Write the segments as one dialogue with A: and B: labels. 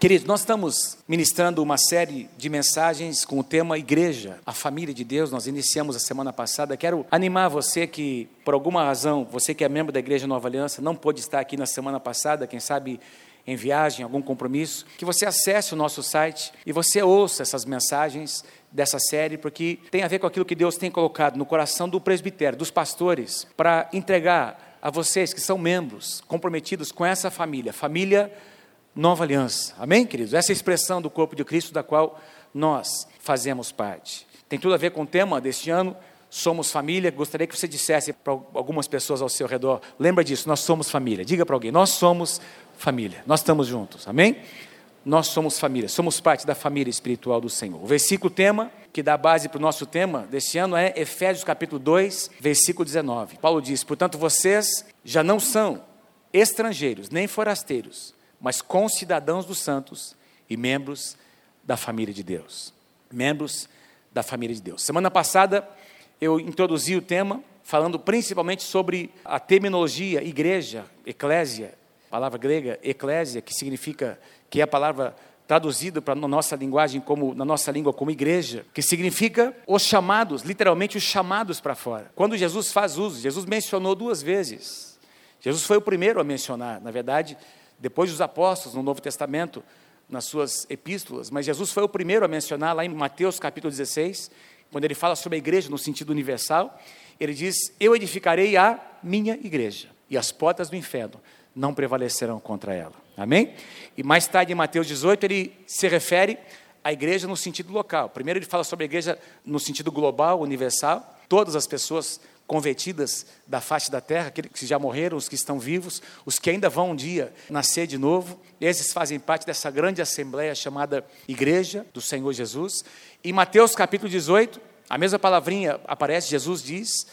A: Queridos, nós estamos ministrando uma série de mensagens com o tema Igreja, a família de Deus. Nós iniciamos a semana passada. Quero animar você que, por alguma razão, você que é membro da Igreja Nova Aliança, não pôde estar aqui na semana passada, quem sabe em viagem, algum compromisso, que você acesse o nosso site e você ouça essas mensagens dessa série, porque tem a ver com aquilo que Deus tem colocado no coração do presbitério, dos pastores, para entregar a vocês que são membros comprometidos com essa família, família Nova Aliança. Amém, queridos? Essa é expressão do corpo de Cristo da qual nós fazemos parte. Tem tudo a ver com o tema deste ano, somos família. Gostaria que você dissesse para algumas pessoas ao seu redor: lembra disso, nós somos família. Diga para alguém: nós somos família. Nós estamos juntos, amém? Nós somos família, somos parte da família espiritual do Senhor. O versículo tema, que dá base para o nosso tema deste ano, é Efésios capítulo 2, versículo 19. Paulo diz: Portanto, vocês já não são estrangeiros, nem forasteiros, mas concidadãos dos santos e membros da família de Deus. Membros da família de Deus. Semana passada eu introduzi o tema falando principalmente sobre a terminologia igreja, eclésia, palavra grega eclésia, que significa que é a palavra traduzida para na nossa linguagem como na nossa língua como igreja, que significa os chamados, literalmente os chamados para fora. Quando Jesus faz uso, Jesus mencionou duas vezes. Jesus foi o primeiro a mencionar, na verdade, depois dos apóstolos no Novo Testamento, nas suas epístolas, mas Jesus foi o primeiro a mencionar lá em Mateus capítulo 16, quando ele fala sobre a igreja no sentido universal, ele diz: "Eu edificarei a minha igreja, e as portas do inferno não prevalecerão contra ela. Amém? E mais tarde, em Mateus 18, ele se refere à igreja no sentido local. Primeiro, ele fala sobre a igreja no sentido global, universal. Todas as pessoas convertidas da face da terra, aqueles que já morreram, os que estão vivos, os que ainda vão um dia nascer de novo, esses fazem parte dessa grande assembleia chamada Igreja do Senhor Jesus. Em Mateus capítulo 18, a mesma palavrinha aparece, Jesus diz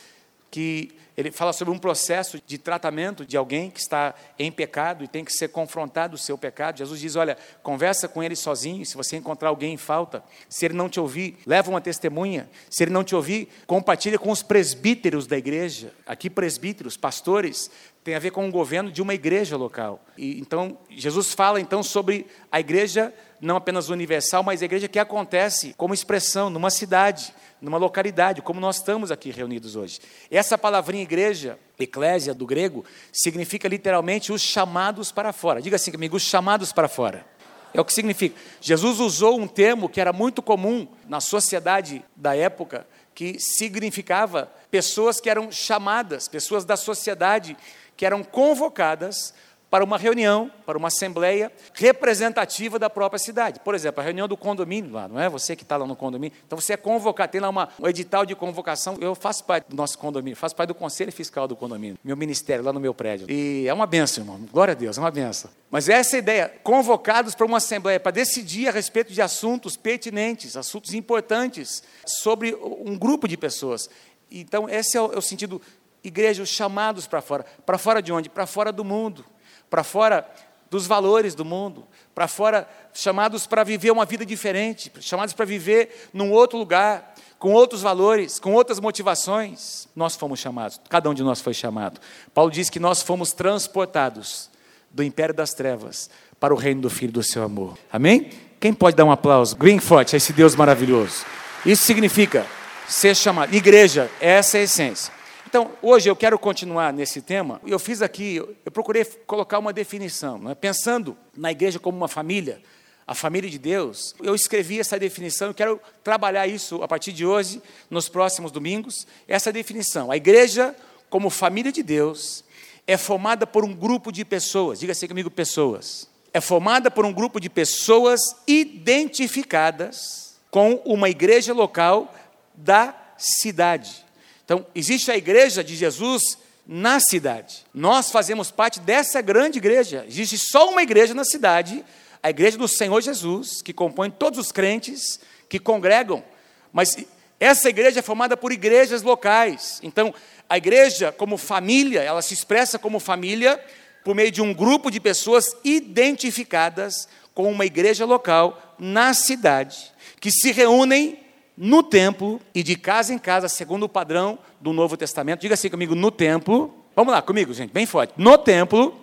A: que ele fala sobre um processo de tratamento de alguém que está em pecado e tem que ser confrontado o seu pecado. Jesus diz: Olha, conversa com ele sozinho. Se você encontrar alguém em falta, se ele não te ouvir, leva uma testemunha. Se ele não te ouvir, compartilha com os presbíteros da igreja. Aqui, presbíteros, pastores, tem a ver com o governo de uma igreja local. E, então, Jesus fala então sobre a igreja não apenas universal, mas a igreja que acontece como expressão numa cidade numa localidade, como nós estamos aqui reunidos hoje. Essa palavrinha igreja, eclésia do grego, significa literalmente os chamados para fora. Diga assim comigo, os chamados para fora. É o que significa. Jesus usou um termo que era muito comum na sociedade da época, que significava pessoas que eram chamadas, pessoas da sociedade que eram convocadas para uma reunião, para uma assembleia representativa da própria cidade. Por exemplo, a reunião do condomínio lá, não é? Você que está lá no condomínio. Então você é convocado, tem lá uma, um edital de convocação. Eu faço parte do nosso condomínio, faço parte do conselho fiscal do condomínio, meu ministério lá no meu prédio. E é uma benção, irmão. Glória a Deus, é uma benção. Mas essa é ideia, convocados para uma assembleia para decidir a respeito de assuntos pertinentes, assuntos importantes sobre um grupo de pessoas. Então, esse é o, é o sentido igreja, os chamados para fora. Para fora de onde? Para fora do mundo para fora dos valores do mundo, para fora, chamados para viver uma vida diferente, chamados para viver num outro lugar, com outros valores, com outras motivações. Nós fomos chamados, cada um de nós foi chamado. Paulo diz que nós fomos transportados do império das trevas para o reino do Filho do seu amor. Amém? Quem pode dar um aplauso bem forte a esse Deus maravilhoso? Isso significa ser chamado. Igreja, essa é a essência. Então, hoje eu quero continuar nesse tema. Eu fiz aqui, eu procurei colocar uma definição, é? pensando na igreja como uma família, a família de Deus. Eu escrevi essa definição, eu quero trabalhar isso a partir de hoje, nos próximos domingos. Essa definição: a igreja como família de Deus é formada por um grupo de pessoas. Diga assim comigo, pessoas. É formada por um grupo de pessoas identificadas com uma igreja local da cidade. Então, existe a igreja de Jesus na cidade. Nós fazemos parte dessa grande igreja. Existe só uma igreja na cidade, a igreja do Senhor Jesus, que compõe todos os crentes que congregam. Mas essa igreja é formada por igrejas locais. Então, a igreja, como família, ela se expressa como família por meio de um grupo de pessoas identificadas com uma igreja local na cidade, que se reúnem no templo e de casa em casa, segundo o padrão do Novo Testamento. Diga assim comigo, no templo. Vamos lá comigo, gente, bem forte. No templo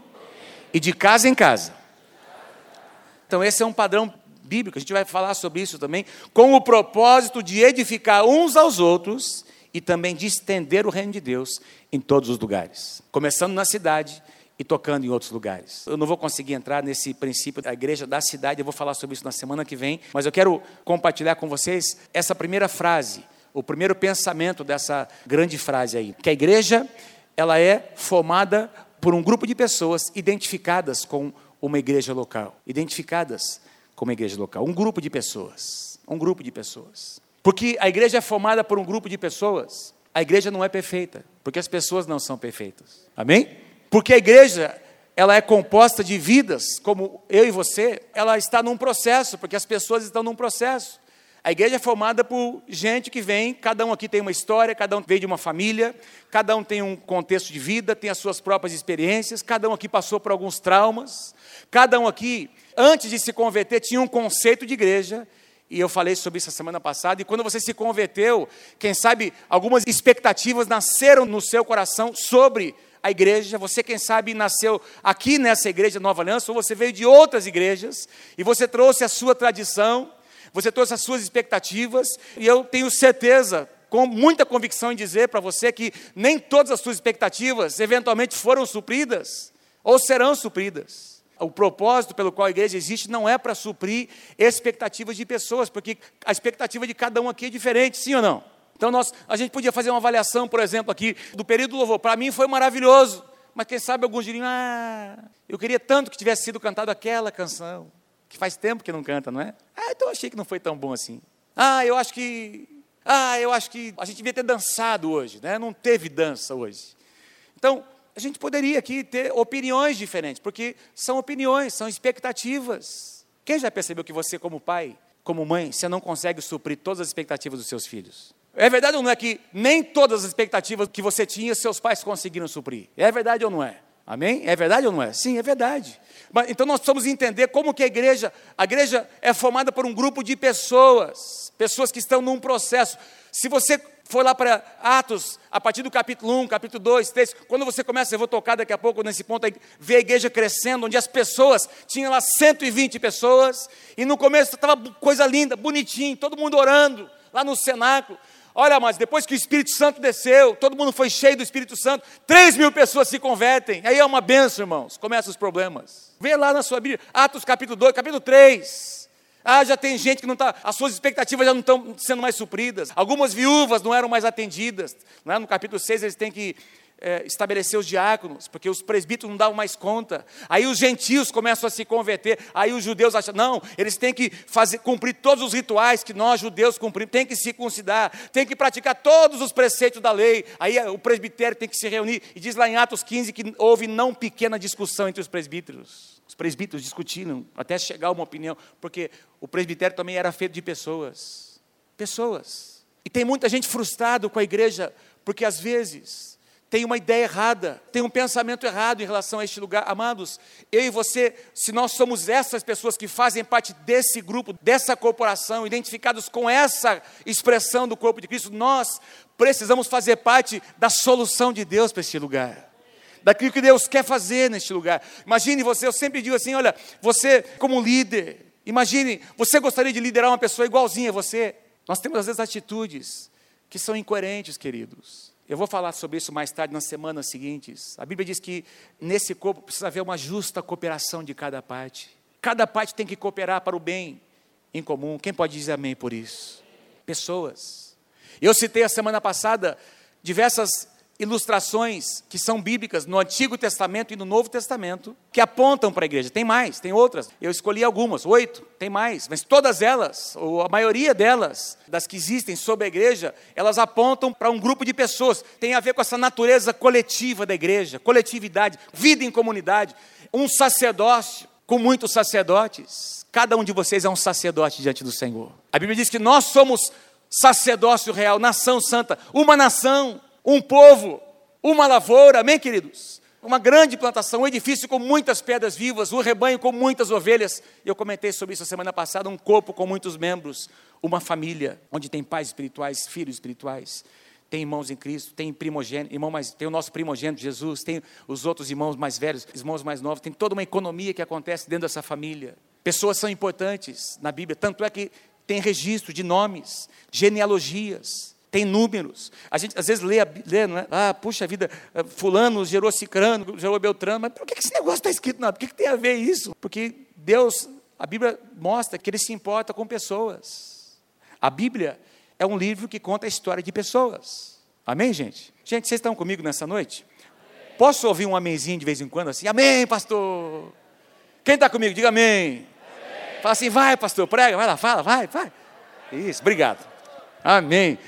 A: e de casa em casa, Então, esse é um padrão bíblico, a gente vai falar sobre isso também, com o propósito de edificar uns aos outros e também de estender o reino de Deus em todos os lugares, começando na cidade e tocando em outros lugares. Eu não vou conseguir entrar nesse princípio da igreja da cidade, eu vou falar sobre isso na semana que vem, mas eu quero compartilhar com vocês essa primeira frase, o primeiro pensamento dessa grande frase aí, que a igreja ela é formada por um grupo de pessoas identificadas com uma igreja local, identificadas com uma igreja local, um grupo de pessoas, um grupo de pessoas. Porque a igreja é formada por um grupo de pessoas, a igreja não é perfeita, porque as pessoas não são perfeitas. Amém? Porque a igreja, ela é composta de vidas, como eu e você, ela está num processo, porque as pessoas estão num processo. A igreja é formada por gente que vem, cada um aqui tem uma história, cada um veio de uma família, cada um tem um contexto de vida, tem as suas próprias experiências, cada um aqui passou por alguns traumas, cada um aqui, antes de se converter, tinha um conceito de igreja, e eu falei sobre isso a semana passada, e quando você se converteu, quem sabe algumas expectativas nasceram no seu coração sobre a igreja, você, quem sabe, nasceu aqui nessa igreja Nova Aliança, ou você veio de outras igrejas, e você trouxe a sua tradição, você trouxe as suas expectativas, e eu tenho certeza, com muita convicção em dizer para você que nem todas as suas expectativas eventualmente foram supridas, ou serão supridas. O propósito pelo qual a igreja existe não é para suprir expectativas de pessoas, porque a expectativa de cada um aqui é diferente, sim ou não? Então nós, a gente podia fazer uma avaliação, por exemplo, aqui do período do louvor. Para mim foi maravilhoso, mas quem sabe alguns diriam: ah, eu queria tanto que tivesse sido cantado aquela canção que faz tempo que não canta, não é? Ah, então achei que não foi tão bom assim. Ah, eu acho que. Ah, eu acho que a gente devia ter dançado hoje, né? Não teve dança hoje. Então, a gente poderia aqui ter opiniões diferentes, porque são opiniões, são expectativas. Quem já percebeu que você, como pai, como mãe, você não consegue suprir todas as expectativas dos seus filhos? É verdade ou não é que nem todas as expectativas que você tinha, seus pais conseguiram suprir? É verdade ou não é? Amém? É verdade ou não é? Sim, é verdade. Mas, então nós precisamos entender como que a igreja, a igreja é formada por um grupo de pessoas, pessoas que estão num processo. Se você for lá para Atos, a partir do capítulo 1, capítulo 2, 3, quando você começa, eu vou tocar daqui a pouco nesse ponto, ver a igreja crescendo, onde as pessoas, tinham lá 120 pessoas, e no começo estava coisa linda, bonitinho, todo mundo orando, lá no cenáculo, Olha, mas depois que o Espírito Santo desceu, todo mundo foi cheio do Espírito Santo, 3 mil pessoas se convertem. Aí é uma benção, irmãos. Começam os problemas. Vê lá na sua Bíblia, Atos capítulo 2, capítulo 3. Ah, já tem gente que não está, as suas expectativas já não estão sendo mais supridas. Algumas viúvas não eram mais atendidas. Não é? No capítulo 6 eles têm que é, estabelecer os diáconos, porque os presbíteros não davam mais conta. Aí os gentios começam a se converter. Aí os judeus acham, não, eles têm que fazer, cumprir todos os rituais que nós judeus cumprimos, tem que circuncidar, tem que praticar todos os preceitos da lei. Aí o presbitério tem que se reunir. E diz lá em Atos 15 que houve não pequena discussão entre os presbíteros. Os presbíteros discutiram até chegar a uma opinião, porque o presbitério também era feito de pessoas. Pessoas. E tem muita gente frustrado com a igreja, porque às vezes tem uma ideia errada, tem um pensamento errado em relação a este lugar. Amados, eu e você, se nós somos essas pessoas que fazem parte desse grupo, dessa corporação, identificados com essa expressão do corpo de Cristo, nós precisamos fazer parte da solução de Deus para este lugar. Daquilo que Deus quer fazer neste lugar. Imagine você, eu sempre digo assim: olha, você como líder, imagine, você gostaria de liderar uma pessoa igualzinha a você. Nós temos às vezes atitudes que são incoerentes, queridos eu vou falar sobre isso mais tarde, nas semanas seguintes. A Bíblia diz que nesse corpo precisa haver uma justa cooperação de cada parte. Cada parte tem que cooperar para o bem em comum. Quem pode dizer amém por isso? Pessoas. Eu citei a semana passada diversas ilustrações que são bíblicas no Antigo Testamento e no Novo Testamento que apontam para a igreja. Tem mais, tem outras. Eu escolhi algumas, oito, tem mais, mas todas elas, ou a maioria delas, das que existem sobre a igreja, elas apontam para um grupo de pessoas. Tem a ver com essa natureza coletiva da igreja, coletividade, vida em comunidade, um sacerdócio com muitos sacerdotes. Cada um de vocês é um sacerdote diante do Senhor. A Bíblia diz que nós somos sacerdócio real, nação santa, uma nação um povo, uma lavoura, amém, queridos? Uma grande plantação, um edifício com muitas pedras vivas, um rebanho com muitas ovelhas. Eu comentei sobre isso a semana passada, um corpo com muitos membros, uma família onde tem pais espirituais, filhos espirituais, tem irmãos em Cristo, tem primogênito, irmão mais, tem o nosso primogênito Jesus, tem os outros irmãos mais velhos, irmãos mais novos, tem toda uma economia que acontece dentro dessa família. Pessoas são importantes na Bíblia, tanto é que tem registro de nomes, genealogias, tem números. A gente às vezes lê, lê não é? ah, puxa vida, eh, fulano gerou cicrano, gerou beltrano, mas por que esse negócio está escrito? Não, por que tem a ver isso? Porque Deus, a Bíblia mostra que Ele se importa com pessoas. A Bíblia é um livro que conta a história de pessoas. Amém, gente? Gente, vocês estão comigo nessa noite? Posso ouvir um amenzinho de vez em quando assim? Amém, pastor. Quem está comigo? Diga amém. amém. Fala assim, vai, pastor, prega, vai lá, fala, vai, vai. Isso, obrigado. Amém.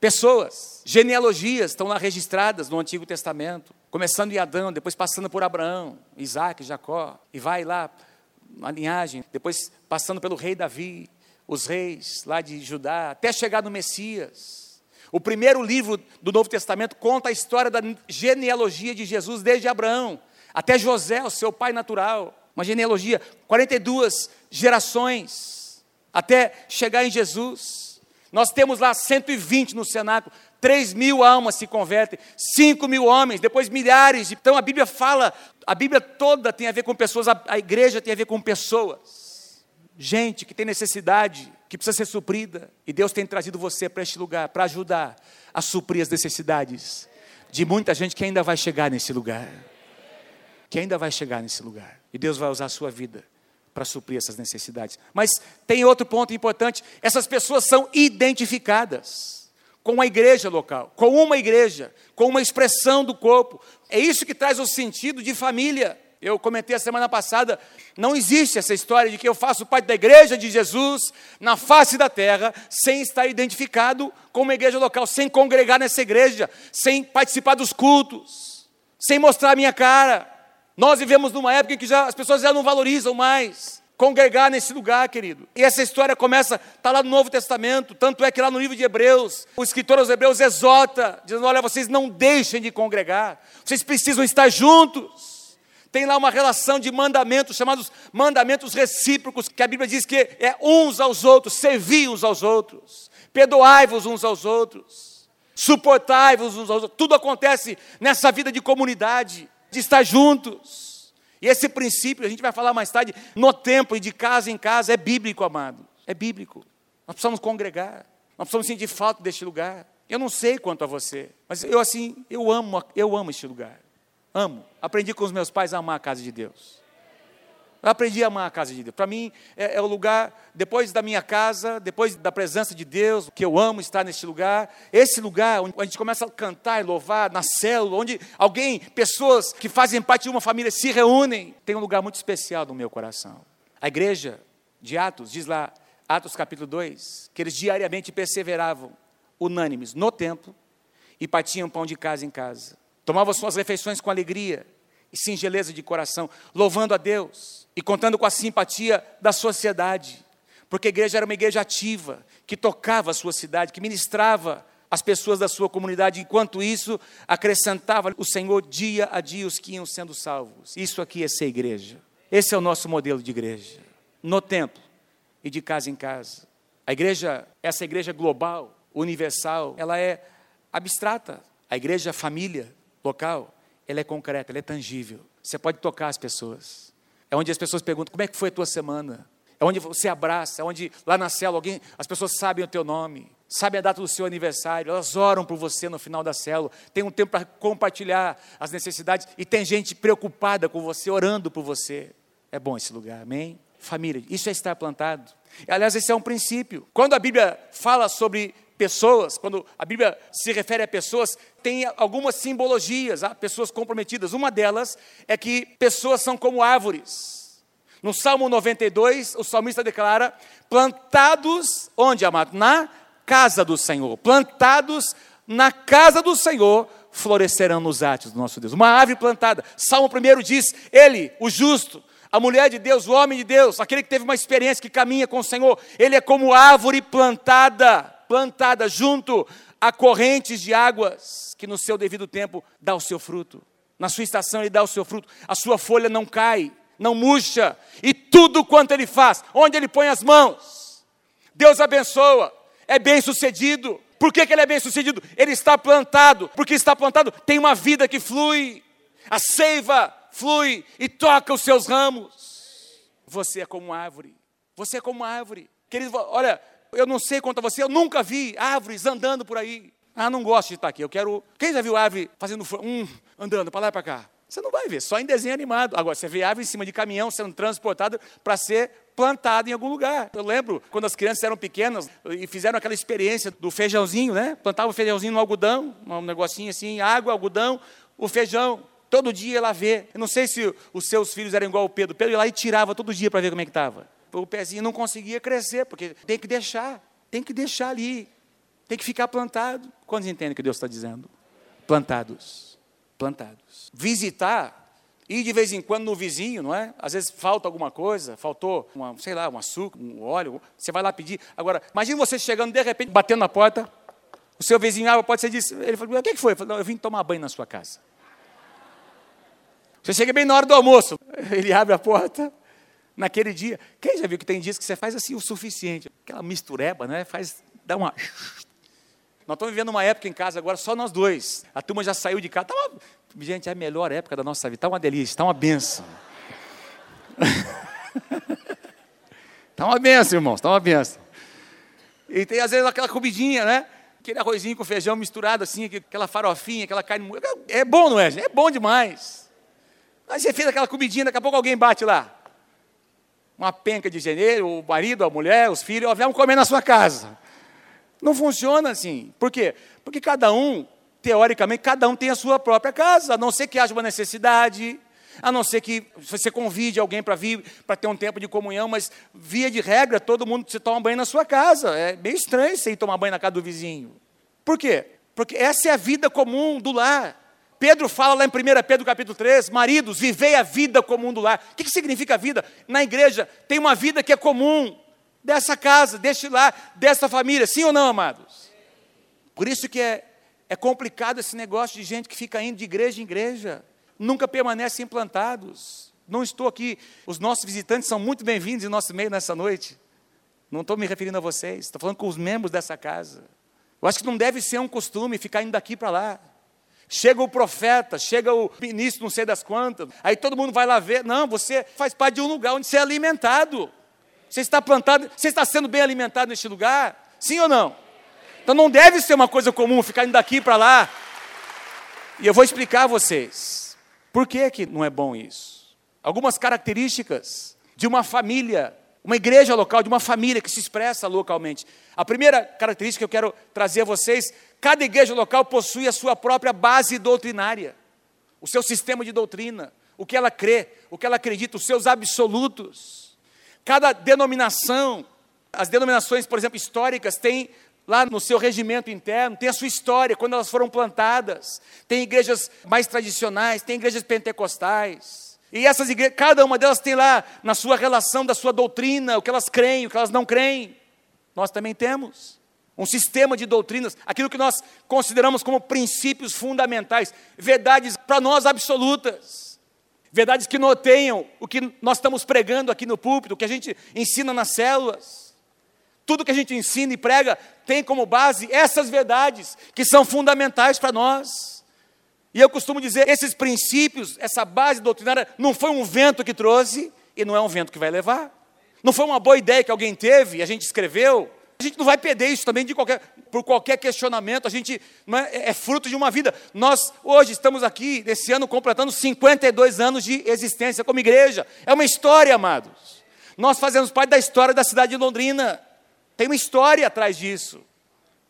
A: Pessoas, genealogias estão lá registradas no Antigo Testamento, começando em Adão, depois passando por Abraão, Isaac, Jacó, e vai lá na linhagem, depois passando pelo rei Davi, os reis lá de Judá, até chegar no Messias. O primeiro livro do Novo Testamento conta a história da genealogia de Jesus desde Abraão até José, o seu pai natural. Uma genealogia, 42 gerações, até chegar em Jesus. Nós temos lá 120 no cenáculo, 3 mil almas se convertem, 5 mil homens, depois milhares. Então a Bíblia fala, a Bíblia toda tem a ver com pessoas, a, a igreja tem a ver com pessoas. Gente que tem necessidade, que precisa ser suprida. E Deus tem trazido você para este lugar, para ajudar a suprir as necessidades de muita gente que ainda vai chegar nesse lugar. Que ainda vai chegar nesse lugar. E Deus vai usar a sua vida para suprir essas necessidades. Mas tem outro ponto importante: essas pessoas são identificadas com a igreja local, com uma igreja, com uma expressão do corpo. É isso que traz o sentido de família. Eu comentei a semana passada, não existe essa história de que eu faço parte da igreja de Jesus na face da terra, sem estar identificado com uma igreja local, sem congregar nessa igreja, sem participar dos cultos, sem mostrar a minha cara. Nós vivemos numa época em que já, as pessoas já não valorizam mais congregar nesse lugar, querido. E essa história começa, está lá no Novo Testamento, tanto é que lá no livro de Hebreus, o escritor aos Hebreus exorta, dizendo: olha, vocês não deixem de congregar, vocês precisam estar juntos. Tem lá uma relação de mandamentos, chamados mandamentos recíprocos, que a Bíblia diz que é uns aos outros, servir uns aos outros, perdoai-vos uns aos outros, suportai-vos uns aos outros. Tudo acontece nessa vida de comunidade de estar juntos. E esse princípio, a gente vai falar mais tarde, no templo e de casa em casa, é bíblico, amado. É bíblico. Nós precisamos congregar. Nós precisamos sentir falta deste lugar. Eu não sei quanto a você, mas eu assim, eu amo, eu amo este lugar. Amo. Aprendi com os meus pais a amar a casa de Deus. Eu aprendi a amar a casa de Deus. Para mim, é, é, o lugar, depois da minha casa, depois da presença de Deus, que eu amo estar neste lugar. Esse lugar onde a gente começa a cantar e louvar na célula, onde alguém, pessoas que fazem parte de uma família se reúnem, tem um lugar muito especial no meu coração. A igreja de Atos, diz lá, Atos capítulo 2, que eles diariamente perseveravam, unânimes, no templo, e partiam pão de casa em casa. Tomavam suas refeições com alegria e singeleza de coração, louvando a Deus e contando com a simpatia da sociedade, porque a igreja era uma igreja ativa, que tocava a sua cidade, que ministrava as pessoas da sua comunidade, enquanto isso acrescentava o Senhor dia a dia os que iam sendo salvos. Isso aqui é ser igreja. Esse é o nosso modelo de igreja. No templo e de casa em casa. A igreja, essa igreja global, universal, ela é abstrata. A igreja família local, ela é concreta, ela é tangível. Você pode tocar as pessoas. É onde as pessoas perguntam como é que foi a tua semana. É onde você abraça, é onde lá na célula alguém, as pessoas sabem o teu nome, sabem a data do seu aniversário, elas oram por você no final da célula, tem um tempo para compartilhar as necessidades e tem gente preocupada com você, orando por você. É bom esse lugar, amém? Família, isso é estar plantado. Aliás, esse é um princípio. Quando a Bíblia fala sobre pessoas, quando a Bíblia se refere a pessoas, tem algumas simbologias, há pessoas comprometidas. Uma delas é que pessoas são como árvores. No Salmo 92, o salmista declara: plantados, onde, amado? Na casa do Senhor. Plantados na casa do Senhor, florescerão nos átrios do nosso Deus. Uma árvore plantada. Salmo 1 diz: Ele, o justo, a mulher de Deus, o homem de Deus, aquele que teve uma experiência que caminha com o Senhor, ele é como árvore plantada plantada junto a correntes de águas, que no seu devido tempo dá o seu fruto. Na sua estação ele dá o seu fruto, a sua folha não cai, não murcha, e tudo quanto ele faz, onde ele põe as mãos, Deus abençoa, é bem sucedido. Por que, que ele é bem sucedido? Ele está plantado, porque está plantado, tem uma vida que flui, a seiva flui e toca os seus ramos. Você é como árvore. Você é como árvore. Querido, olha, eu não sei quanto a você, eu nunca vi árvores andando por aí. Ah, não gosto de estar aqui. Eu quero. Quem já viu árvore fazendo um, andando para lá e para cá? Você não vai ver, só em desenho animado. Agora, você vê árvore em cima de caminhão sendo transportada para ser plantada em algum lugar. Eu lembro quando as crianças eram pequenas e fizeram aquela experiência do feijãozinho, né? Plantavam o feijãozinho no algodão, um negocinho assim, água, algodão, o feijão. Todo dia ia lá ver. Eu não sei se os seus filhos eram igual o Pedro. Pedro ia lá e tirava todo dia para ver como é que estava. O pezinho não conseguia crescer, porque tem que deixar. Tem que deixar ali. Tem que ficar plantado. Quantos entendem o que Deus está dizendo? Plantados. Plantados. Visitar Ir de vez em quando no vizinho, não é? Às vezes falta alguma coisa, faltou, uma, sei lá, um açúcar, um óleo, você vai lá pedir. Agora, imagine você chegando de repente, batendo na porta, o seu vizinho pode ser disso. Ele falou, o que foi? Eu falei, eu vim tomar banho na sua casa. Você chega bem na hora do almoço, ele abre a porta, naquele dia. Quem já viu que tem dias que você faz assim o suficiente? Aquela mistureba, né? Faz, dá uma nós estamos vivendo uma época em casa agora, só nós dois. A turma já saiu de casa. Tá uma... Gente, é a melhor época da nossa vida. Está uma delícia, está uma benção. Está uma benção, irmãos, está uma benção. E tem às vezes aquela comidinha, né? Aquele arrozinho com feijão misturado assim, aquela farofinha, aquela carne. É bom, não é? É bom demais. Aí você fez aquela comidinha, daqui a pouco alguém bate lá. Uma penca de janeiro, o marido, a mulher, os filhos, ó, vamos comer na sua casa. Não funciona assim. Por quê? Porque cada um, teoricamente, cada um tem a sua própria casa, a não ser que haja uma necessidade, a não ser que você convide alguém para vir, para ter um tempo de comunhão, mas via de regra, todo mundo se toma banho na sua casa. É meio estranho você ir tomar banho na casa do vizinho. Por quê? Porque essa é a vida comum do lar. Pedro fala lá em 1 Pedro capítulo 3, maridos, vivei a vida comum do lar. O que, que significa vida? Na igreja tem uma vida que é comum, dessa casa, deste lar, dessa família, sim ou não, amados? Por isso que é, é complicado esse negócio de gente que fica indo de igreja em igreja, nunca permanecem implantados. Não estou aqui, os nossos visitantes são muito bem-vindos em nosso meio nessa noite. Não estou me referindo a vocês, estou falando com os membros dessa casa. Eu acho que não deve ser um costume ficar indo daqui para lá. Chega o profeta, chega o ministro, não sei das quantas, aí todo mundo vai lá ver. Não, você faz parte de um lugar onde você é alimentado. Você está plantado, você está sendo bem alimentado neste lugar? Sim ou não? Então não deve ser uma coisa comum ficar indo daqui para lá. E eu vou explicar a vocês por que, que não é bom isso. Algumas características de uma família, uma igreja local, de uma família que se expressa localmente. A primeira característica que eu quero trazer a vocês: cada igreja local possui a sua própria base doutrinária, o seu sistema de doutrina, o que ela crê, o que ela acredita, os seus absolutos. Cada denominação, as denominações, por exemplo, históricas, têm lá no seu regimento interno, tem a sua história, quando elas foram plantadas. Tem igrejas mais tradicionais, tem igrejas pentecostais. E essas igrejas, cada uma delas tem lá na sua relação da sua doutrina, o que elas creem, o que elas não creem. Nós também temos um sistema de doutrinas, aquilo que nós consideramos como princípios fundamentais, verdades para nós absolutas verdades que noteiam o que nós estamos pregando aqui no púlpito, o que a gente ensina nas células. Tudo que a gente ensina e prega tem como base essas verdades que são fundamentais para nós. E eu costumo dizer, esses princípios, essa base doutrinária, não foi um vento que trouxe e não é um vento que vai levar. Não foi uma boa ideia que alguém teve e a gente escreveu. A gente não vai perder isso também de qualquer, por qualquer questionamento, a gente é, é, fruto de uma vida. Nós hoje estamos aqui, esse ano, completando 52 anos de existência como igreja. É uma história, amados. Nós fazemos parte da história da cidade de Londrina. Tem uma história atrás disso.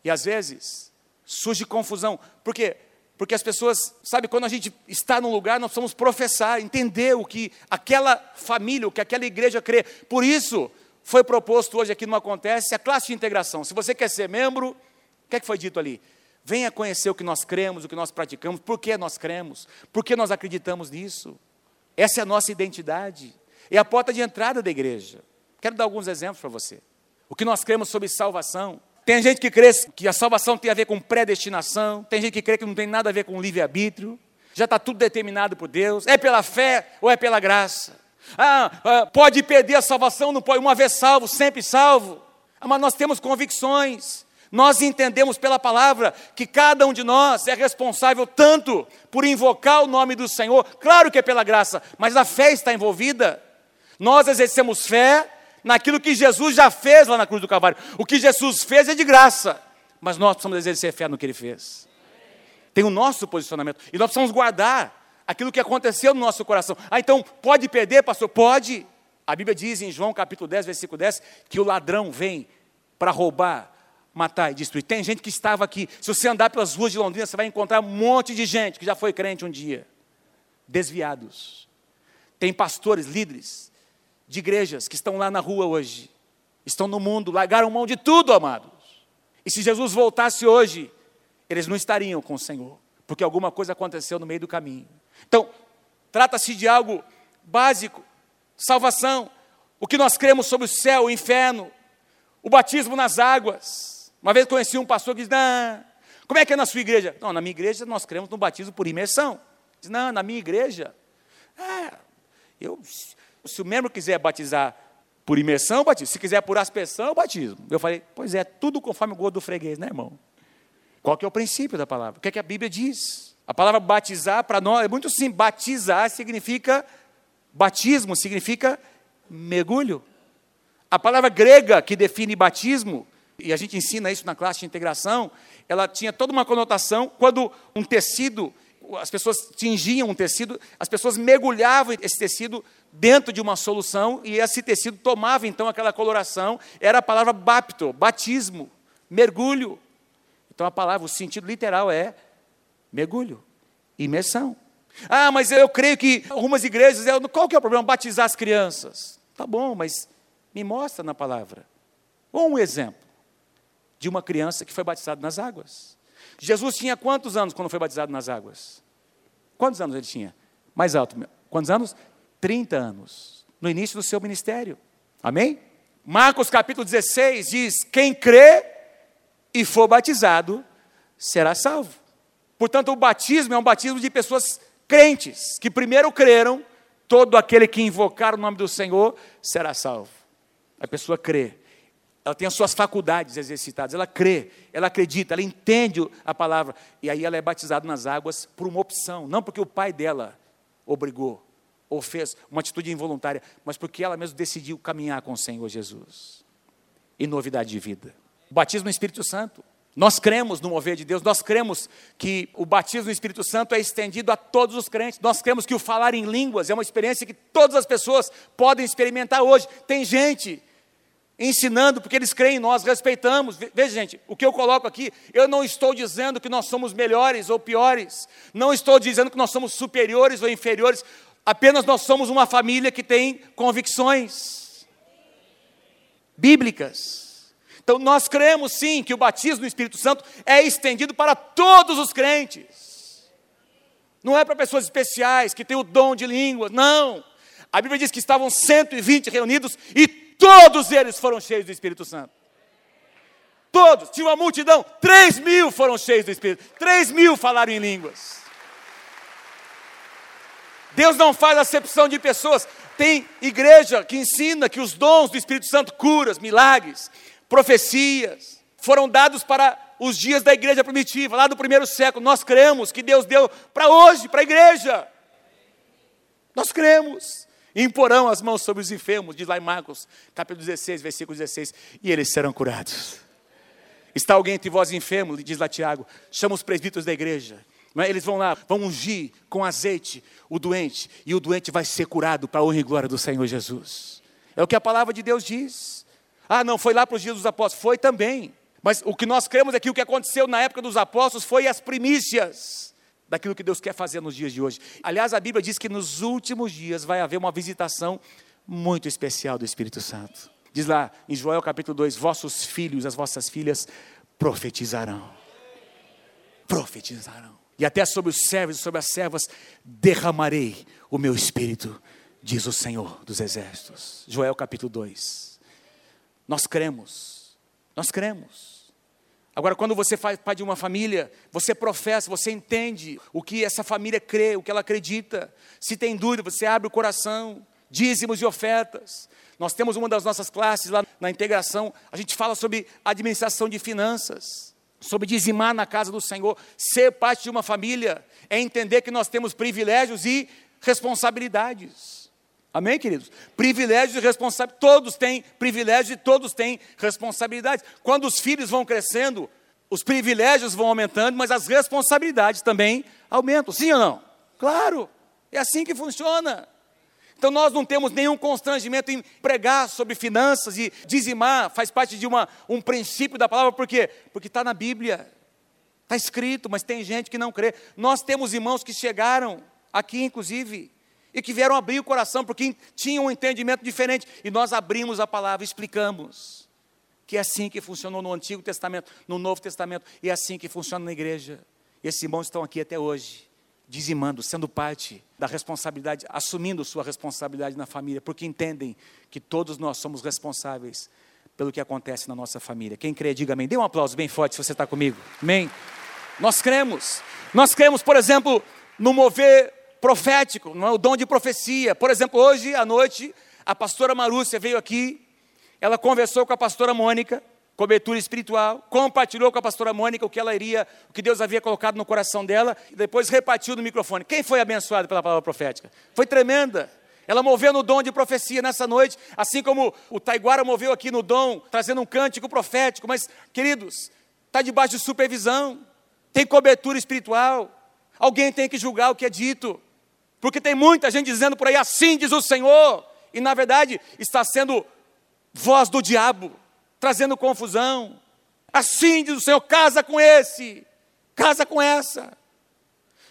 A: E às vezes surge confusão. Por quê? Porque as pessoas, sabe, quando a gente está num lugar, nós precisamos professar, entender o que aquela família, o que aquela igreja crê. Por isso, foi proposto hoje aqui no Acontece a classe de integração. Se você quer ser membro, o que, é que foi dito ali? Venha conhecer o que nós cremos, o que nós praticamos, por que nós cremos, por que nós acreditamos nisso. Essa é a nossa identidade. É a porta de entrada da igreja. Quero dar alguns exemplos para você. O que nós cremos sobre salvação. Tem gente que crê que a salvação tem a ver com predestinação, tem gente que crê que não tem nada a ver com livre-arbítrio, já está tudo determinado por Deus, é pela fé ou é pela graça. Ah, ah, pode perder a salvação, não pode, uma vez salvo, sempre salvo. Ah, mas nós temos convicções, nós entendemos pela palavra que cada um de nós é responsável tanto por invocar o nome do Senhor, claro que é pela graça, mas a fé está envolvida. Nós exercemos fé naquilo que Jesus já fez lá na cruz do Calvário. O que Jesus fez é de graça, mas nós precisamos exercer fé no que ele fez. Tem o nosso posicionamento e nós precisamos guardar aquilo que aconteceu no nosso coração. Ah, então pode perder, pastor? Pode. A Bíblia diz em João capítulo 10, versículo 10, que o ladrão vem para roubar, matar e destruir. Tem gente que estava aqui. Se você andar pelas ruas de Londrina, você vai encontrar um monte de gente que já foi crente um dia, desviados. Tem pastores, líderes de igrejas que estão lá na rua hoje, estão no mundo, largaram mão de tudo, amados. E se Jesus voltasse hoje, eles não estariam com o Senhor, porque alguma coisa aconteceu no meio do caminho. Então, trata-se de algo básico salvação, o que nós cremos sobre o céu, o inferno, o batismo nas águas. Uma vez conheci um pastor que disse: Não, como é que é na sua igreja? Não, na minha igreja nós cremos no batismo por imersão. Diz, não, na minha igreja, é, eu, se o membro quiser batizar por imersão, batismo. Se quiser por aspersão, batismo. Eu falei, pois é, tudo conforme o gosto do freguês, né, irmão? Qual que é o princípio da palavra? O que é que a Bíblia diz? A palavra batizar para nós é muito simples. Batizar significa Batismo significa mergulho. A palavra grega que define batismo, e a gente ensina isso na classe de integração, ela tinha toda uma conotação quando um tecido, as pessoas tingiam um tecido, as pessoas mergulhavam esse tecido dentro de uma solução e esse tecido tomava então aquela coloração, era a palavra bapto, batismo, mergulho. Então a palavra, o sentido literal é mergulho, imersão. Ah, mas eu creio que algumas igrejas, qual que é o problema? Batizar as crianças. Tá bom, mas me mostra na palavra. Ou um exemplo de uma criança que foi batizada nas águas. Jesus tinha quantos anos quando foi batizado nas águas? Quantos anos ele tinha? Mais alto. Quantos anos? 30 anos. No início do seu ministério. Amém? Marcos capítulo 16 diz: Quem crê e for batizado será salvo. Portanto, o batismo é um batismo de pessoas crentes que primeiro creram, todo aquele que invocar o nome do Senhor será salvo. A pessoa crê, ela tem as suas faculdades exercitadas, ela crê, ela acredita, ela entende a palavra, e aí ela é batizada nas águas por uma opção, não porque o pai dela obrigou ou fez uma atitude involuntária, mas porque ela mesma decidiu caminhar com o Senhor Jesus. E novidade de vida. O batismo no Espírito Santo. Nós cremos no mover de Deus, nós cremos que o batismo no Espírito Santo é estendido a todos os crentes, nós cremos que o falar em línguas é uma experiência que todas as pessoas podem experimentar hoje. Tem gente ensinando, porque eles creem, nós respeitamos. Veja, gente, o que eu coloco aqui, eu não estou dizendo que nós somos melhores ou piores, não estou dizendo que nós somos superiores ou inferiores, apenas nós somos uma família que tem convicções bíblicas. Então nós cremos sim que o batismo no Espírito Santo é estendido para todos os crentes. Não é para pessoas especiais que têm o dom de língua, não. A Bíblia diz que estavam 120 reunidos e todos eles foram cheios do Espírito Santo. Todos, tinha uma multidão, 3 mil foram cheios do Espírito, 3 mil falaram em línguas. Deus não faz acepção de pessoas. Tem igreja que ensina que os dons do Espírito Santo, curas, milagres, profecias, foram dados para os dias da igreja primitiva, lá do primeiro século. Nós cremos que Deus deu para hoje, para a igreja. Nós cremos. Imporão as mãos sobre os enfermos, diz lá em Marcos, capítulo 16, versículo 16, e eles serão curados. Está alguém entre vós enfermo, diz lá Tiago, chama os presbíteros da igreja. É? Eles vão lá, vão ungir com azeite o doente, e o doente vai ser curado para a honra e glória do Senhor Jesus. É o que a palavra de Deus diz. Ah, não, foi lá para os dias dos apóstolos. Foi também. Mas o que nós cremos é que o que aconteceu na época dos apóstolos foi as primícias daquilo que Deus quer fazer nos dias de hoje. Aliás, a Bíblia diz que nos últimos dias vai haver uma visitação muito especial do Espírito Santo. Diz lá em Joel capítulo 2: Vossos filhos, as vossas filhas profetizarão. Profetizarão. E até sobre os servos e sobre as servas derramarei o meu espírito, diz o Senhor dos exércitos. Joel capítulo 2. Nós cremos, nós cremos. Agora, quando você faz parte de uma família, você professa, você entende o que essa família crê, o que ela acredita. Se tem dúvida, você abre o coração, dízimos e ofertas. Nós temos uma das nossas classes lá na integração, a gente fala sobre administração de finanças, sobre dizimar na casa do Senhor. Ser parte de uma família é entender que nós temos privilégios e responsabilidades. Amém, queridos? Privilégios e responsabilidades. Todos têm privilégios e todos têm responsabilidades. Quando os filhos vão crescendo, os privilégios vão aumentando, mas as responsabilidades também aumentam. Sim ou não? Claro, é assim que funciona. Então nós não temos nenhum constrangimento em pregar sobre finanças e dizimar, faz parte de uma, um princípio da palavra, por quê? Porque está na Bíblia, está escrito, mas tem gente que não crê. Nós temos irmãos que chegaram aqui, inclusive, e que vieram abrir o coração, porque tinham um entendimento diferente, e nós abrimos a palavra, explicamos que é assim que funcionou no Antigo Testamento, no Novo Testamento, e é assim que funciona na igreja. E esses irmãos estão aqui até hoje dizimando, sendo parte da responsabilidade, assumindo sua responsabilidade na família, porque entendem que todos nós somos responsáveis pelo que acontece na nossa família. Quem crê, diga amém. Dê um aplauso bem forte se você está comigo. Amém. Nós cremos. Nós cremos, por exemplo, no mover profético, não é o dom de profecia. Por exemplo, hoje à noite, a pastora Marúcia veio aqui, ela conversou com a pastora Mônica, cobertura espiritual, compartilhou com a pastora Mônica o que ela iria, o que Deus havia colocado no coração dela, e depois repartiu no microfone. Quem foi abençoado pela palavra profética? Foi tremenda. Ela moveu no dom de profecia nessa noite, assim como o Taiguara moveu aqui no dom, trazendo um cântico profético. Mas, queridos, está debaixo de supervisão, tem cobertura espiritual. Alguém tem que julgar o que é dito, porque tem muita gente dizendo por aí, assim diz o Senhor, e na verdade está sendo voz do diabo trazendo confusão. Assim diz o Senhor: casa com esse, casa com essa,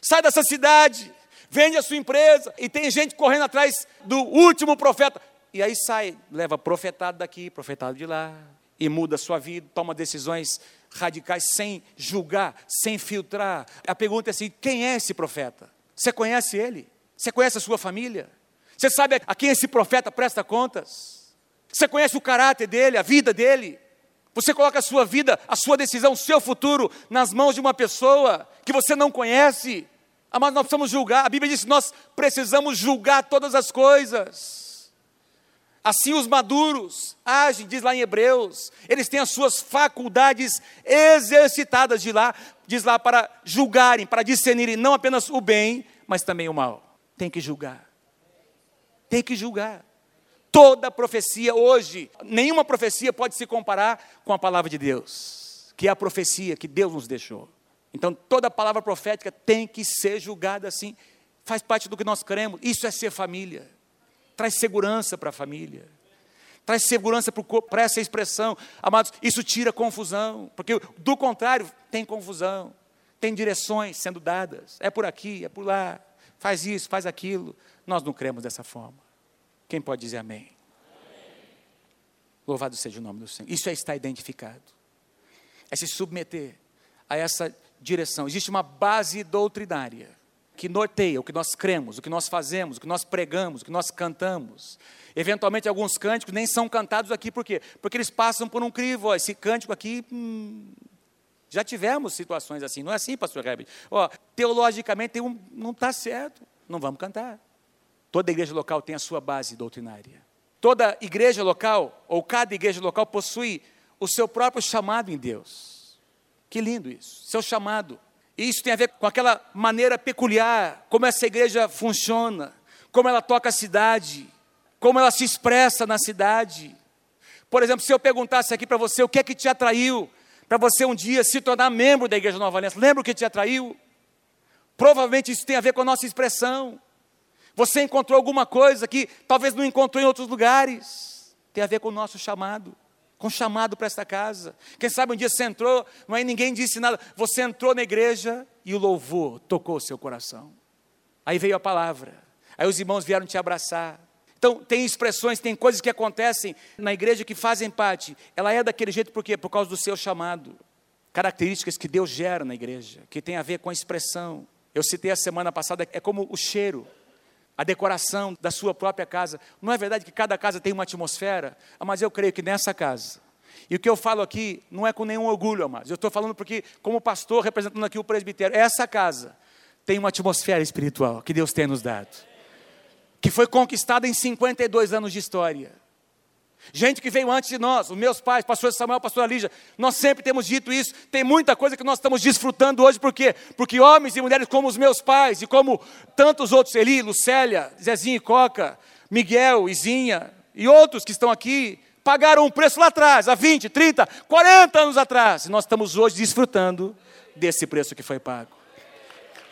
A: sai dessa cidade, vende a sua empresa, e tem gente correndo atrás do último profeta. E aí sai, leva profetado daqui, profetado de lá, e muda a sua vida, toma decisões radicais sem julgar, sem filtrar. A pergunta é assim: quem é esse profeta? Você conhece ele? Você conhece a sua família? Você sabe a quem esse profeta presta contas? Você conhece o caráter dele, a vida dele. Você coloca a sua vida, a sua decisão, o seu futuro nas mãos de uma pessoa que você não conhece. Mas nós precisamos julgar. A Bíblia diz que nós precisamos julgar todas as coisas. Assim os maduros agem, diz lá em Hebreus, eles têm as suas faculdades exercitadas de lá, diz lá para julgarem, para discernirem não apenas o bem, mas também o mal. Tem que julgar. Tem que julgar. Toda profecia hoje, nenhuma profecia pode se comparar com a palavra de Deus, que é a profecia que Deus nos deixou. Então, toda palavra profética tem que ser julgada assim, faz parte do que nós queremos. Isso é ser família, traz segurança para a família, traz segurança para essa expressão. Amados, isso tira confusão, porque do contrário, tem confusão, tem direções sendo dadas, é por aqui, é por lá, faz isso, faz aquilo. Nós não cremos dessa forma. Quem pode dizer amém? amém? Louvado seja o nome do Senhor. Isso é estar identificado. É se submeter a essa direção. Existe uma base doutrinária que norteia o que nós cremos, o que nós fazemos, o que nós pregamos, o que nós cantamos. Eventualmente, alguns cânticos nem são cantados aqui, por quê? Porque eles passam por um crivo. Ó, esse cântico aqui, hum, já tivemos situações assim, não é assim, pastor Herbert? Ó, teologicamente um, não está certo, não vamos cantar. Toda igreja local tem a sua base doutrinária. Toda igreja local, ou cada igreja local, possui o seu próprio chamado em Deus. Que lindo isso, seu chamado. E isso tem a ver com aquela maneira peculiar, como essa igreja funciona, como ela toca a cidade, como ela se expressa na cidade. Por exemplo, se eu perguntasse aqui para você o que é que te atraiu para você um dia se tornar membro da Igreja Nova Aliança, lembra o que te atraiu? Provavelmente isso tem a ver com a nossa expressão. Você encontrou alguma coisa que talvez não encontrou em outros lugares. Tem a ver com o nosso chamado, com o chamado para esta casa. Quem sabe um dia você entrou, não aí ninguém disse nada. Você entrou na igreja e o louvor tocou o seu coração. Aí veio a palavra. Aí os irmãos vieram te abraçar. Então, tem expressões, tem coisas que acontecem na igreja que fazem parte. Ela é daquele jeito por quê? Por causa do seu chamado. Características que Deus gera na igreja, que tem a ver com a expressão. Eu citei a semana passada, é como o cheiro a decoração da sua própria casa. Não é verdade que cada casa tem uma atmosfera? Ah, mas eu creio que nessa casa. E o que eu falo aqui não é com nenhum orgulho, amados. Eu estou falando porque, como pastor, representando aqui o presbitério, essa casa tem uma atmosfera espiritual que Deus tem nos dado. Que foi conquistada em 52 anos de história. Gente que veio antes de nós, os meus pais, pastor Samuel, pastor Lígia, nós sempre temos dito isso. Tem muita coisa que nós estamos desfrutando hoje, por quê? Porque homens e mulheres como os meus pais e como tantos outros, Eli, Lucélia, Zezinho e Coca, Miguel, Izinha e outros que estão aqui pagaram um preço lá atrás, há 20, 30, 40 anos atrás. E nós estamos hoje desfrutando desse preço que foi pago.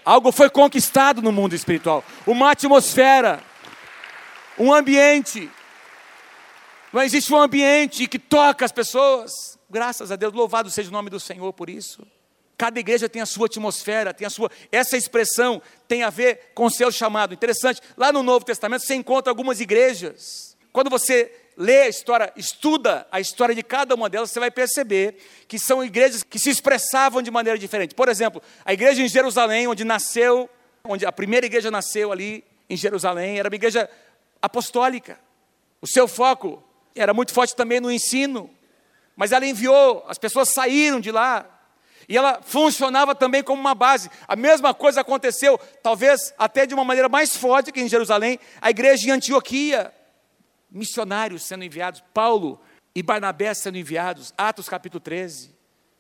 A: Algo foi conquistado no mundo espiritual. Uma atmosfera, um ambiente. Não existe um ambiente que toca as pessoas. Graças a Deus, louvado seja o nome do Senhor por isso. Cada igreja tem a sua atmosfera, tem a sua. Essa expressão tem a ver com o seu chamado. Interessante, lá no Novo Testamento você encontra algumas igrejas. Quando você lê a história, estuda a história de cada uma delas, você vai perceber que são igrejas que se expressavam de maneira diferente. Por exemplo, a igreja em Jerusalém, onde nasceu, onde a primeira igreja nasceu ali em Jerusalém, era uma igreja apostólica. O seu foco era muito forte também no ensino, mas ela enviou, as pessoas saíram de lá, e ela funcionava também como uma base. A mesma coisa aconteceu, talvez até de uma maneira mais forte que em Jerusalém, a igreja em Antioquia. Missionários sendo enviados, Paulo e Barnabé sendo enviados, Atos capítulo 13.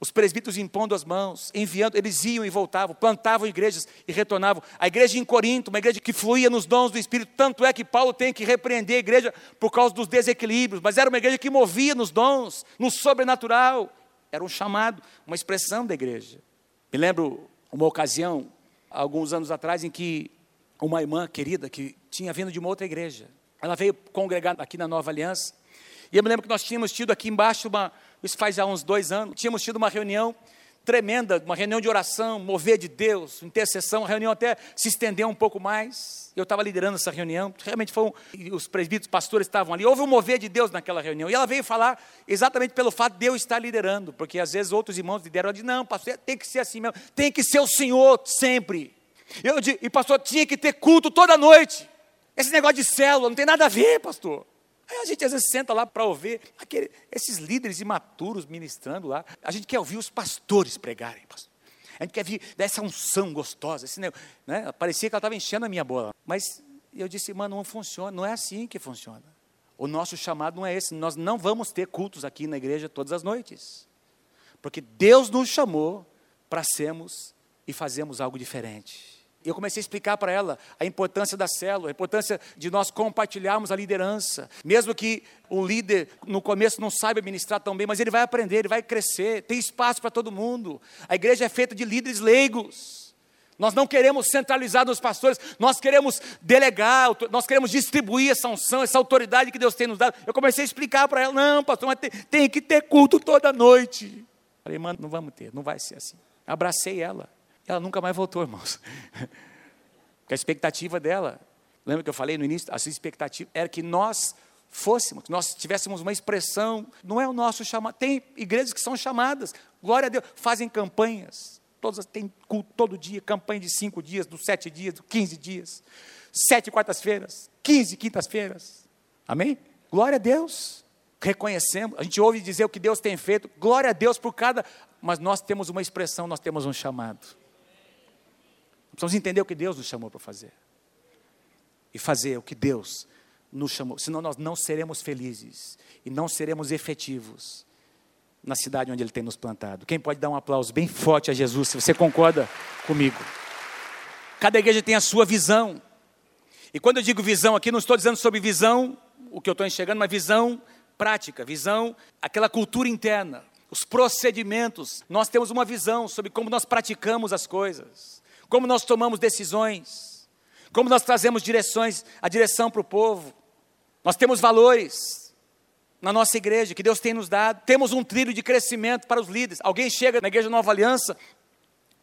A: Os presbíteros impondo as mãos, enviando, eles iam e voltavam, plantavam igrejas e retornavam. A igreja em Corinto, uma igreja que fluía nos dons do Espírito, tanto é que Paulo tem que repreender a igreja por causa dos desequilíbrios, mas era uma igreja que movia nos dons, no sobrenatural. Era um chamado, uma expressão da igreja. Me lembro uma ocasião, alguns anos atrás, em que uma irmã querida que tinha vindo de uma outra igreja, ela veio congregar aqui na Nova Aliança. E eu me lembro que nós tínhamos tido aqui embaixo, uma, isso faz já uns dois anos, tínhamos tido uma reunião tremenda, uma reunião de oração, mover de Deus, intercessão, a reunião até se estendeu um pouco mais. Eu estava liderando essa reunião, realmente foi um, os presbíteros, pastores estavam ali. Houve um mover de Deus naquela reunião. E ela veio falar exatamente pelo fato de eu estar liderando, porque às vezes outros irmãos lideram, ela disse: "Não, pastor, tem que ser assim mesmo, tem que ser o Senhor sempre". Eu disse, e pastor, tinha que ter culto toda noite. Esse negócio de célula não tem nada a ver, pastor. Aí a gente às vezes senta lá para ouvir aquele, esses líderes imaturos ministrando lá. A gente quer ouvir os pastores pregarem. A gente quer ver dessa unção gostosa. Esse, né? Parecia que ela estava enchendo a minha bola. Mas eu disse, mano, não funciona, não é assim que funciona. O nosso chamado não é esse. Nós não vamos ter cultos aqui na igreja todas as noites. Porque Deus nos chamou para sermos e fazermos algo diferente. E eu comecei a explicar para ela a importância da célula, a importância de nós compartilharmos a liderança. Mesmo que um líder no começo não saiba ministrar tão bem, mas ele vai aprender, ele vai crescer, tem espaço para todo mundo. A igreja é feita de líderes leigos. Nós não queremos centralizar nos pastores, nós queremos delegar, nós queremos distribuir essa unção, essa autoridade que Deus tem nos dado. Eu comecei a explicar para ela: não, pastor, mas tem, tem que ter culto toda noite. Falei, mano, não vamos ter, não vai ser assim. Abracei ela. Ela nunca mais voltou, irmãos. Porque a expectativa dela, lembra que eu falei no início? A sua expectativa era que nós fôssemos, que nós tivéssemos uma expressão, não é o nosso chamado. Tem igrejas que são chamadas, glória a Deus, fazem campanhas. Todas têm culto todo dia, campanha de cinco dias, dos sete dias, dos quinze dias, sete quartas-feiras, quinze quintas-feiras. Amém? Glória a Deus. Reconhecemos, a gente ouve dizer o que Deus tem feito, glória a Deus por cada, mas nós temos uma expressão, nós temos um chamado. Precisamos entender o que Deus nos chamou para fazer. E fazer o que Deus nos chamou. Senão nós não seremos felizes e não seremos efetivos na cidade onde Ele tem nos plantado. Quem pode dar um aplauso bem forte a Jesus, se você concorda comigo? Cada igreja tem a sua visão. E quando eu digo visão aqui, não estou dizendo sobre visão, o que eu estou enxergando, mas visão prática, visão, aquela cultura interna, os procedimentos. Nós temos uma visão sobre como nós praticamos as coisas como nós tomamos decisões, como nós trazemos direções, a direção para o povo. Nós temos valores na nossa igreja que Deus tem nos dado. Temos um trilho de crescimento para os líderes. Alguém chega na igreja Nova Aliança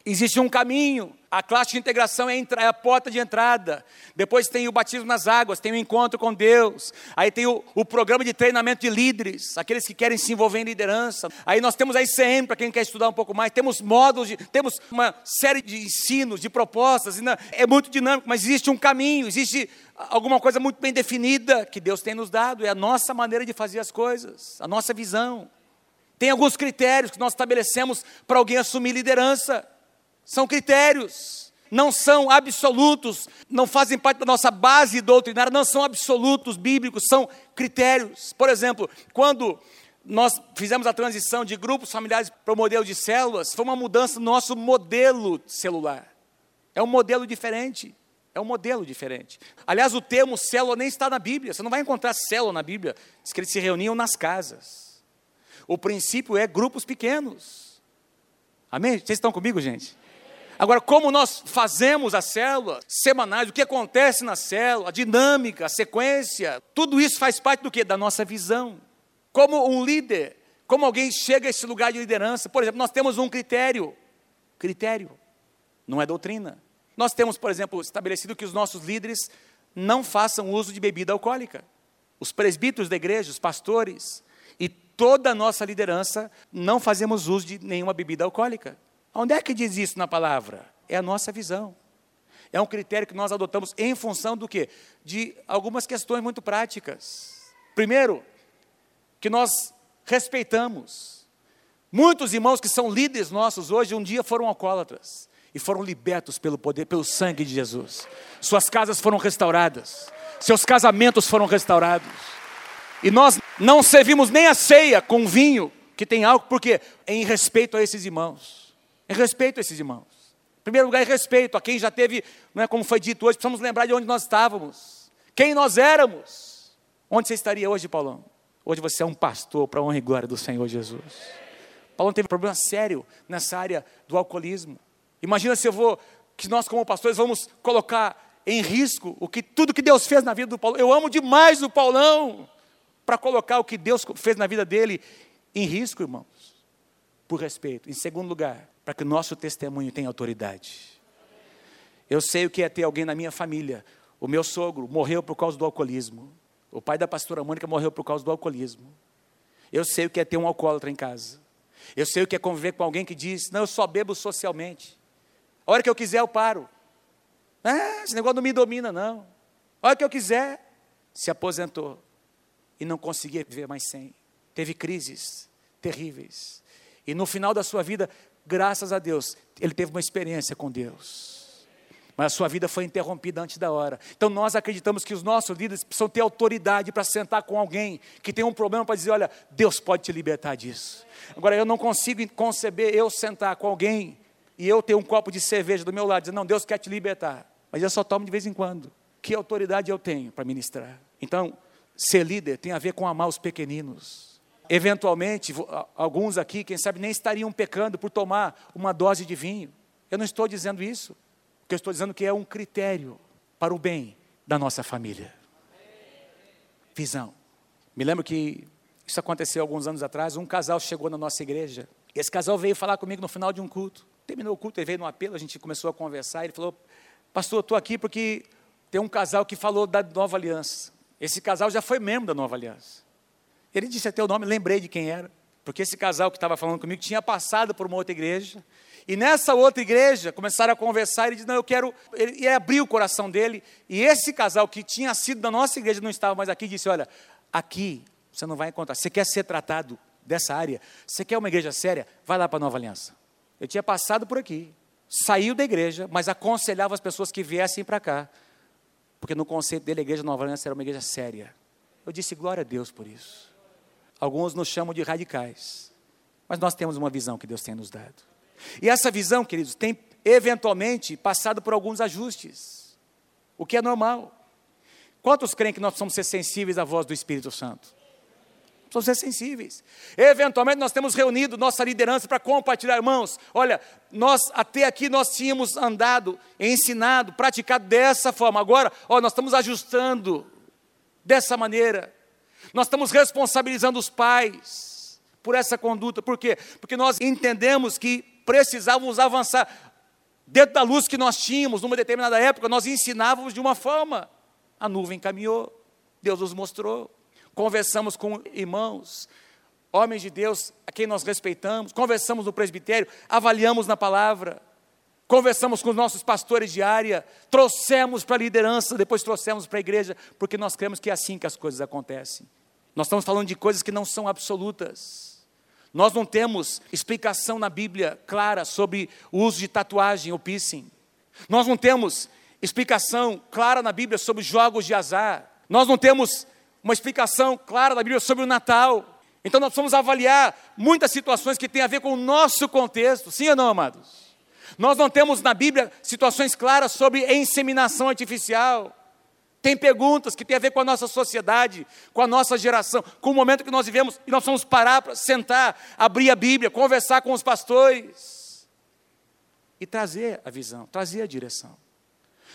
A: Existe um caminho. A classe de integração é a porta de entrada. Depois tem o batismo nas águas, tem o encontro com Deus. Aí tem o, o programa de treinamento de líderes, aqueles que querem se envolver em liderança. Aí nós temos a ICM, para quem quer estudar um pouco mais. Temos módulos, de, temos uma série de ensinos, de propostas. É muito dinâmico, mas existe um caminho, existe alguma coisa muito bem definida que Deus tem nos dado. É a nossa maneira de fazer as coisas, a nossa visão. Tem alguns critérios que nós estabelecemos para alguém assumir liderança. São critérios, não são absolutos, não fazem parte da nossa base doutrinária, não são absolutos bíblicos, são critérios. Por exemplo, quando nós fizemos a transição de grupos familiares para o modelo de células, foi uma mudança no nosso modelo celular. É um modelo diferente. É um modelo diferente. Aliás, o termo célula nem está na Bíblia. Você não vai encontrar célula na Bíblia. Diz que eles se reuniam nas casas. O princípio é grupos pequenos. Amém? Vocês estão comigo, gente? Agora, como nós fazemos a célula semanais, o que acontece na célula, a dinâmica, a sequência, tudo isso faz parte do que? Da nossa visão. Como um líder, como alguém chega a esse lugar de liderança. Por exemplo, nós temos um critério. Critério. Não é doutrina. Nós temos, por exemplo, estabelecido que os nossos líderes não façam uso de bebida alcoólica. Os presbíteros da igreja, os pastores e toda a nossa liderança não fazemos uso de nenhuma bebida alcoólica. Onde é que diz isso na palavra? É a nossa visão. É um critério que nós adotamos em função do quê? De algumas questões muito práticas. Primeiro, que nós respeitamos. Muitos irmãos que são líderes nossos hoje um dia foram alcoólatras e foram libertos pelo poder, pelo sangue de Jesus. Suas casas foram restauradas, seus casamentos foram restaurados. E nós não servimos nem a ceia com vinho que tem álcool, porque em respeito a esses irmãos. Em respeito a esses irmãos. Em primeiro lugar, em respeito a quem já teve, não é como foi dito hoje, precisamos lembrar de onde nós estávamos, quem nós éramos. Onde você estaria hoje, Paulão? Hoje você é um pastor para a honra e glória do Senhor Jesus. Paulo teve um problema sério nessa área do alcoolismo. Imagina se eu vou, que nós como pastores vamos colocar em risco o que tudo que Deus fez na vida do Paulo. Eu amo demais o Paulão para colocar o que Deus fez na vida dele em risco, irmãos. Por respeito. Em segundo lugar, para que o nosso testemunho tenha autoridade. Eu sei o que é ter alguém na minha família. O meu sogro morreu por causa do alcoolismo. O pai da pastora Mônica morreu por causa do alcoolismo. Eu sei o que é ter um alcoólatra em casa. Eu sei o que é conviver com alguém que diz: Não, eu só bebo socialmente. A hora que eu quiser, eu paro. Ah, esse negócio não me domina, não. A hora que eu quiser, se aposentou e não conseguia viver mais sem. Teve crises terríveis. E no final da sua vida, graças a Deus, ele teve uma experiência com Deus. Mas a sua vida foi interrompida antes da hora. Então nós acreditamos que os nossos líderes precisam ter autoridade para sentar com alguém que tem um problema para dizer: olha, Deus pode te libertar disso. Agora eu não consigo conceber eu sentar com alguém e eu ter um copo de cerveja do meu lado, dizer, não, Deus quer te libertar, mas eu só tomo de vez em quando. Que autoridade eu tenho para ministrar? Então, ser líder tem a ver com amar os pequeninos. Eventualmente, alguns aqui, quem sabe, nem estariam pecando por tomar uma dose de vinho. Eu não estou dizendo isso. O que eu estou dizendo é que é um critério para o bem da nossa família. Visão. Me lembro que isso aconteceu alguns anos atrás. Um casal chegou na nossa igreja. Esse casal veio falar comigo no final de um culto. Terminou o culto, ele veio no apelo, a gente começou a conversar. Ele falou: Pastor, estou aqui porque tem um casal que falou da nova aliança. Esse casal já foi membro da nova aliança. Ele disse até o nome, lembrei de quem era. Porque esse casal que estava falando comigo tinha passado por uma outra igreja. E nessa outra igreja começaram a conversar. Ele disse: Não, eu quero. Ele, ele abriu o coração dele. E esse casal que tinha sido da nossa igreja, não estava mais aqui, disse: Olha, aqui você não vai encontrar. Você quer ser tratado dessa área? Você quer uma igreja séria? Vai lá para a nova aliança. Eu tinha passado por aqui, saiu da igreja, mas aconselhava as pessoas que viessem para cá, porque no conceito dele a igreja Nova Aliança era uma igreja séria. Eu disse glória a Deus por isso. Alguns nos chamam de radicais, mas nós temos uma visão que Deus tem nos dado. E essa visão, queridos, tem eventualmente passado por alguns ajustes, o que é normal. Quantos creem que nós precisamos ser sensíveis à voz do Espírito Santo? Precisamos ser sensíveis. Eventualmente nós temos reunido nossa liderança para compartilhar, irmãos. Olha, nós até aqui nós tínhamos andado, ensinado, praticado dessa forma. Agora, ó, nós estamos ajustando dessa maneira. Nós estamos responsabilizando os pais por essa conduta. Por quê? Porque nós entendemos que precisávamos avançar. Dentro da luz que nós tínhamos, numa determinada época, nós ensinávamos de uma forma. A nuvem caminhou, Deus nos mostrou conversamos com irmãos, homens de Deus a quem nós respeitamos, conversamos no presbitério, avaliamos na palavra, conversamos com os nossos pastores de área, trouxemos para a liderança, depois trouxemos para a igreja, porque nós cremos que é assim que as coisas acontecem. Nós estamos falando de coisas que não são absolutas. Nós não temos explicação na Bíblia clara sobre o uso de tatuagem ou piercing. Nós não temos explicação clara na Bíblia sobre jogos de azar. Nós não temos uma explicação clara da Bíblia sobre o Natal. Então nós precisamos avaliar muitas situações que têm a ver com o nosso contexto, sim ou não, amados? Nós não temos na Bíblia situações claras sobre inseminação artificial. Tem perguntas que têm a ver com a nossa sociedade, com a nossa geração, com o momento que nós vivemos, e nós vamos parar para sentar, abrir a Bíblia, conversar com os pastores e trazer a visão, trazer a direção.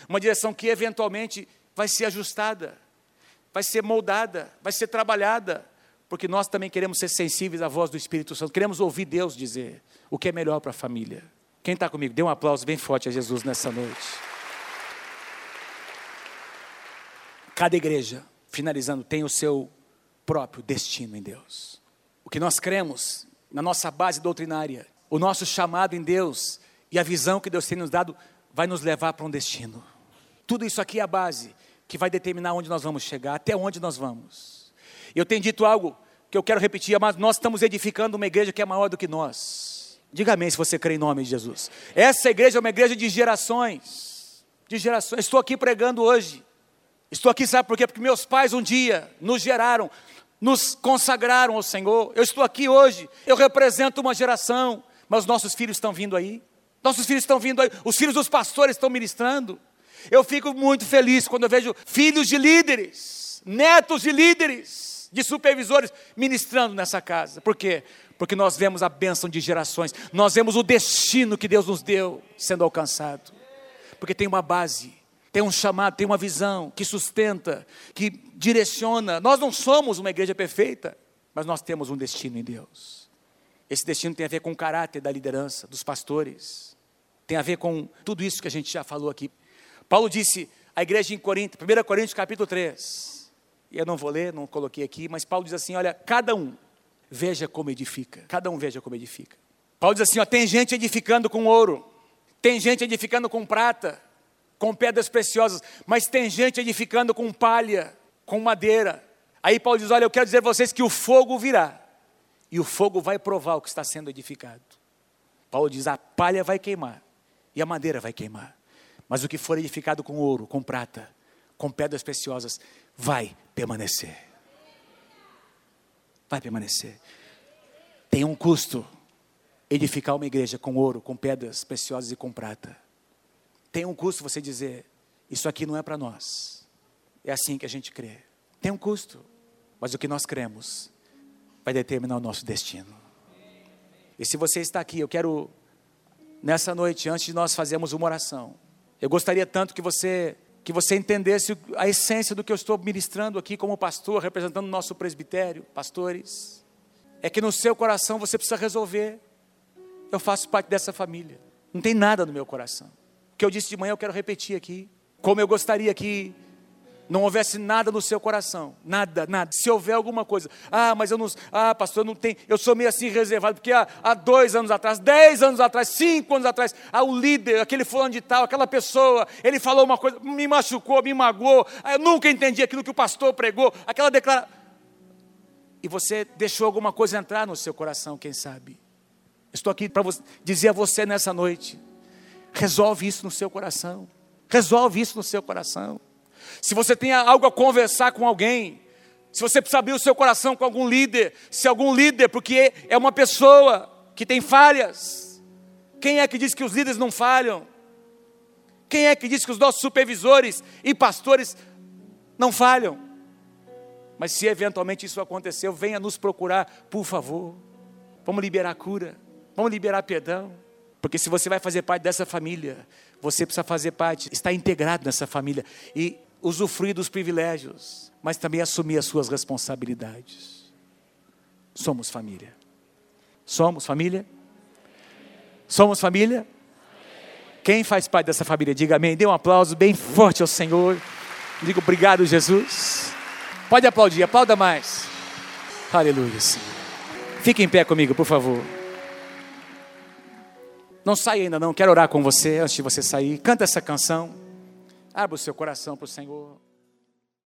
A: Uma direção que eventualmente vai ser ajustada, vai ser moldada, vai ser trabalhada, porque nós também queremos ser sensíveis à voz do Espírito Santo, queremos ouvir Deus dizer o que é melhor para a família. Quem está comigo, dê um aplauso bem forte a Jesus nessa noite. Cada igreja, finalizando, tem o seu próprio destino em Deus. O que nós cremos na nossa base doutrinária, o nosso chamado em Deus e a visão que Deus tem nos dado vai nos levar para um destino. Tudo isso aqui é a base que vai determinar onde nós vamos chegar, até onde nós vamos. Eu tenho dito algo que eu quero repetir, mas nós estamos edificando uma igreja que é maior do que nós. Diga amém se você crê em nome de Jesus. Essa igreja é uma igreja de gerações. De gerações. Estou aqui pregando hoje Estou aqui, sabe por quê? Porque meus pais um dia nos geraram, nos consagraram ao Senhor. Eu estou aqui hoje, eu represento uma geração, mas nossos filhos estão vindo aí. Nossos filhos estão vindo aí, os filhos dos pastores estão ministrando. Eu fico muito feliz quando eu vejo filhos de líderes, netos de líderes, de supervisores ministrando nessa casa. Por quê? Porque nós vemos a bênção de gerações, nós vemos o destino que Deus nos deu sendo alcançado. Porque tem uma base, tem um chamado, tem uma visão que sustenta, que direciona. Nós não somos uma igreja perfeita, mas nós temos um destino em Deus. Esse destino tem a ver com o caráter da liderança, dos pastores, tem a ver com tudo isso que a gente já falou aqui. Paulo disse à igreja em Corinto, 1 Coríntios capítulo 3, e eu não vou ler, não coloquei aqui, mas Paulo diz assim: olha, cada um veja como edifica, cada um veja como edifica. Paulo diz assim: ó, tem gente edificando com ouro, tem gente edificando com prata, com pedras preciosas, mas tem gente edificando com palha, com madeira. Aí Paulo diz: Olha, eu quero dizer a vocês que o fogo virá, e o fogo vai provar o que está sendo edificado. Paulo diz: a palha vai queimar, e a madeira vai queimar, mas o que for edificado com ouro, com prata, com pedras preciosas, vai permanecer. Vai permanecer. Tem um custo edificar uma igreja com ouro, com pedras preciosas e com prata. Tem um custo você dizer: Isso aqui não é para nós. É assim que a gente crê. Tem um custo, mas o que nós cremos vai determinar o nosso destino. E se você está aqui, eu quero, nessa noite, antes de nós fazermos uma oração, eu gostaria tanto que você que você entendesse a essência do que eu estou ministrando aqui como pastor, representando o nosso presbitério, pastores. É que no seu coração você precisa resolver. Eu faço parte dessa família. Não tem nada no meu coração que eu disse de manhã, eu quero repetir aqui. Como eu gostaria que não houvesse nada no seu coração, nada, nada. Se houver alguma coisa, ah, mas eu não, ah, pastor, eu não tenho, eu sou meio assim reservado, porque há, há dois anos atrás, dez anos atrás, cinco anos atrás, ah, o líder, aquele fulano de tal, aquela pessoa, ele falou uma coisa, me machucou, me magoou, ah, eu nunca entendi aquilo que o pastor pregou, aquela declaração. E você deixou alguma coisa entrar no seu coração, quem sabe? Estou aqui para dizer a você nessa noite, Resolve isso no seu coração. Resolve isso no seu coração. Se você tem algo a conversar com alguém, se você precisa abrir o seu coração com algum líder, se algum líder, porque é uma pessoa que tem falhas. Quem é que diz que os líderes não falham? Quem é que diz que os nossos supervisores e pastores não falham? Mas se eventualmente isso aconteceu, venha nos procurar, por favor. Vamos liberar cura, vamos liberar perdão. Porque se você vai fazer parte dessa família, você precisa fazer parte, estar integrado nessa família e usufruir dos privilégios, mas também assumir as suas responsabilidades. Somos família. Somos família? Somos família? Quem faz parte dessa família, diga amém. Dê um aplauso bem forte ao Senhor. Diga obrigado, Jesus. Pode aplaudir, aplauda mais. Aleluia, Senhor. Fique em pé comigo, por favor. Não sai ainda não, quero orar com você antes de você sair. Canta essa canção. Abra o seu coração para o Senhor.